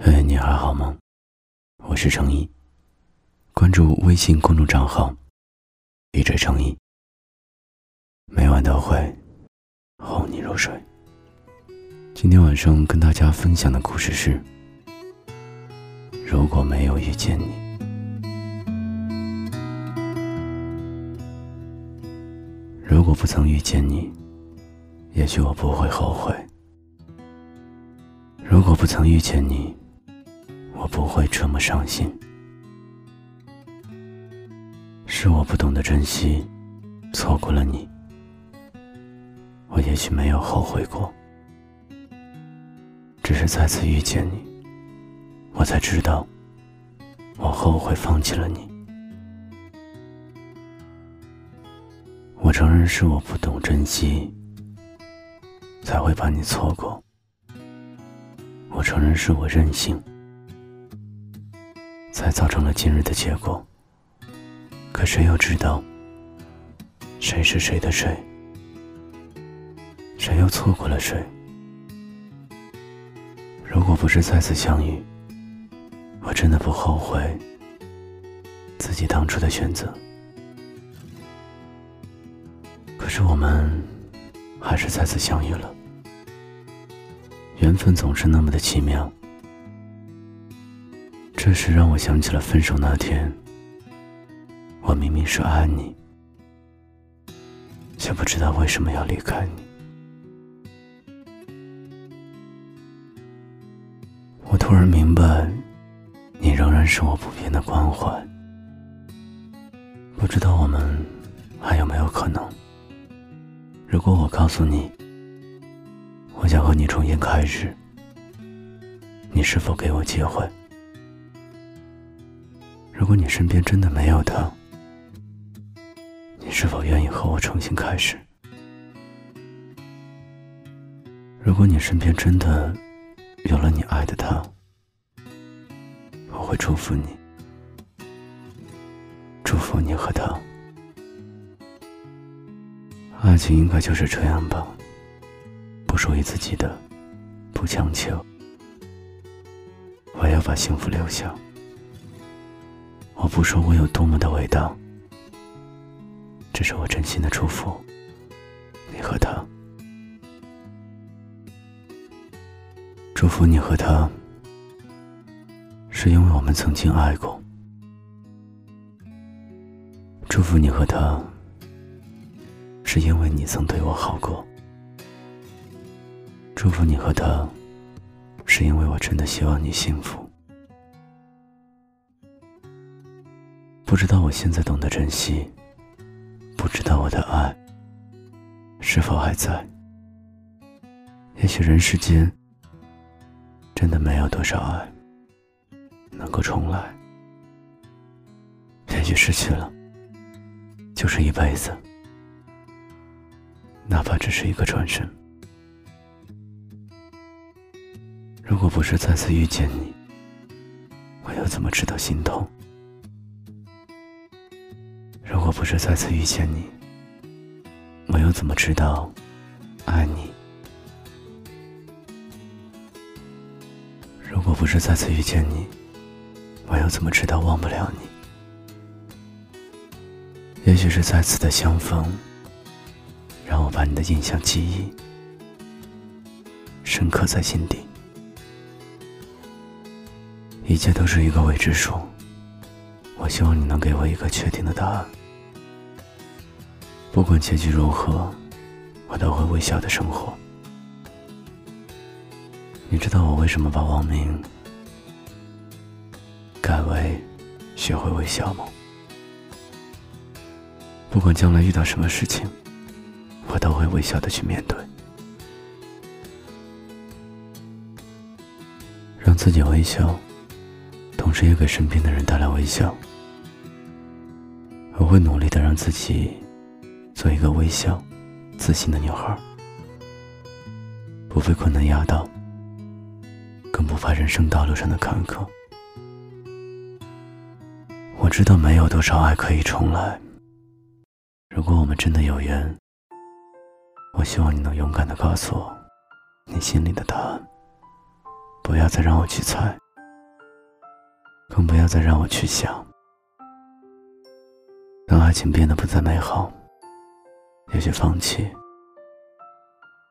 嘿，你还好吗？我是程一，关注微信公众账号“ DJ 程一”，每晚都会哄你入睡。今天晚上跟大家分享的故事是：如果没有遇见你，如果不曾遇见你，也许我不会后悔；如果不曾遇见你，我不会这么伤心，是我不懂得珍惜，错过了你。我也许没有后悔过，只是再次遇见你，我才知道，我后悔放弃了你。我承认是我不懂珍惜，才会把你错过。我承认是我任性。才造成了今日的结果。可谁又知道，谁是谁的谁？谁又错过了谁？如果不是再次相遇，我真的不后悔自己当初的选择。可是我们还是再次相遇了，缘分总是那么的奇妙。这时让我想起了分手那天，我明明是爱你，却不知道为什么要离开你。我突然明白，你仍然是我不变的关怀。不知道我们还有没有可能？如果我告诉你，我想和你重新开始，你是否给我机会？如果你身边真的没有他，你是否愿意和我重新开始？如果你身边真的有了你爱的他，我会祝福你，祝福你和他。爱情应该就是这样吧，不属于自己的，不强求，我要把幸福留下。我不说我有多么的伟大，这是我真心的祝福。你和他，祝福你和他，是因为我们曾经爱过；祝福你和他，是因为你曾对我好过；祝福你和他，是因为我真的希望你幸福。不知道我现在懂得珍惜，不知道我的爱是否还在。也许人世间真的没有多少爱能够重来，也许失去了就是一辈子，哪怕只是一个转身。如果不是再次遇见你，我又怎么知道心痛？如果不是再次遇见你，我又怎么知道爱你？如果不是再次遇见你，我又怎么知道忘不了你？也许是再次的相逢，让我把你的印象记忆深刻在心底。一切都是一个未知数，我希望你能给我一个确定的答案。不管结局如何，我都会微笑的生活。你知道我为什么把网名改为“学会微笑”吗？不管将来遇到什么事情，我都会微笑的去面对，让自己微笑，同时也给身边的人带来微笑。我会努力的让自己。做一个微笑、自信的女孩，不被困难压倒，更不怕人生道路上的坎坷。我知道没有多少爱可以重来。如果我们真的有缘，我希望你能勇敢的告诉我你心里的答案，不要再让我去猜。更不要再让我去想。当爱情变得不再美好，也许放弃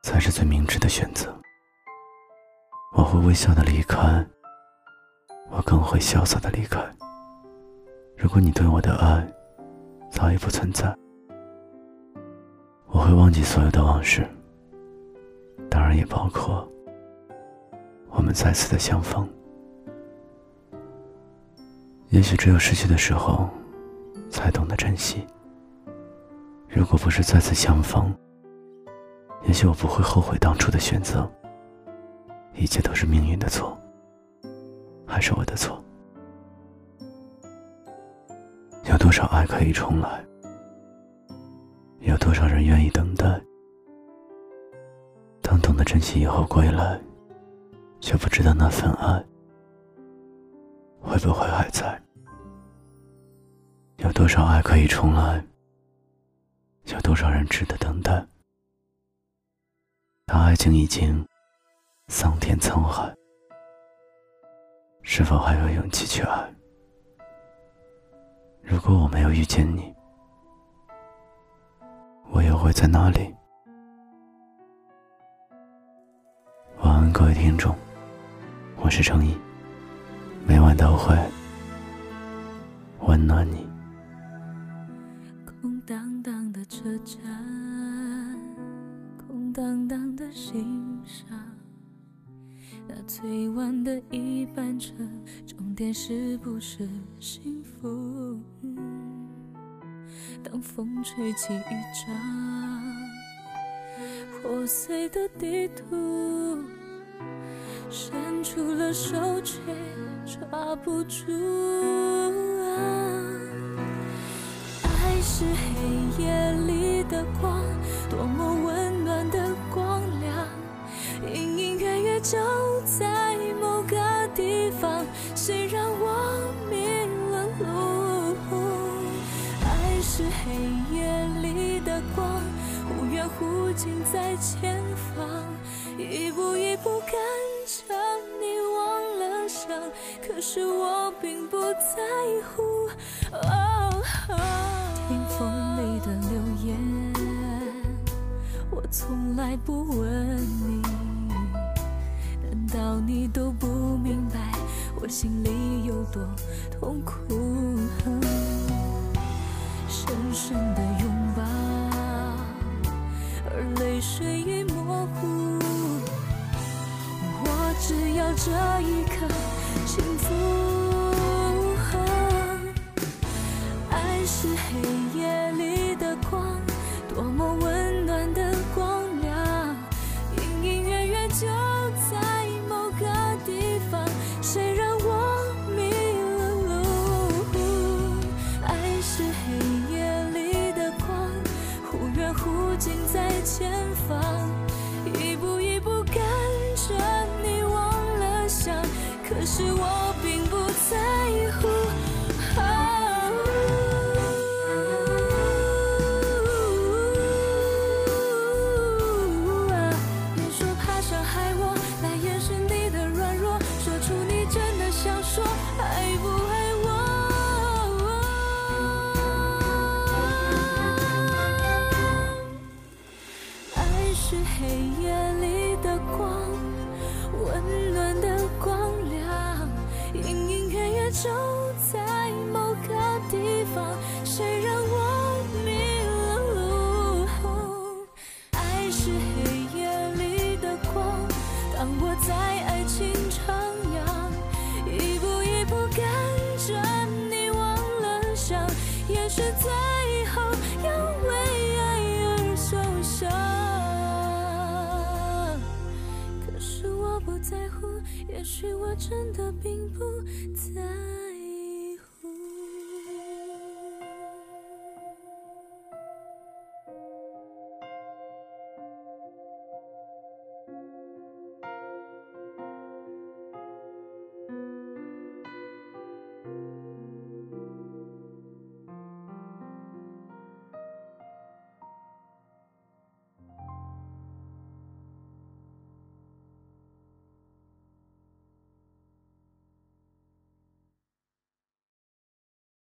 才是最明智的选择。我会微笑的离开，我更会潇洒的离开。如果你对我的爱早已不存在，我会忘记所有的往事，当然也包括我们再次的相逢。也许只有失去的时候，才懂得珍惜。如果不是再次相逢，也许我不会后悔当初的选择。一切都是命运的错，还是我的错？有多少爱可以重来？有多少人愿意等待？当懂得珍惜以后归来，却不知道那份爱会不会还在？有多少爱可以重来？有多少人值得等待？当爱情已经……桑田沧海，是否还有勇气去爱？如果我没有遇见你，我又会在哪里？晚安，各位听众，我是程毅，每晚都会温暖你。空荡荡的车站，空荡荡的心上。那最晚的一班车，终点是不是幸福？当风吹起一张，破碎的地图，伸出了手却抓不住。爱是黑夜里的光，多么温暖的光亮，隐隐约约就。在某个地方，谁让我迷了路？爱是黑夜里的光，忽远忽近在前方，一步一步跟着你忘了想，可是我并不在乎。从来不问你。难道你都不明白，我心里有多痛苦。深深的拥抱，而泪水已模糊。我只要这一刻幸福。爱是黑夜可是我并不在乎。许我真的并不在。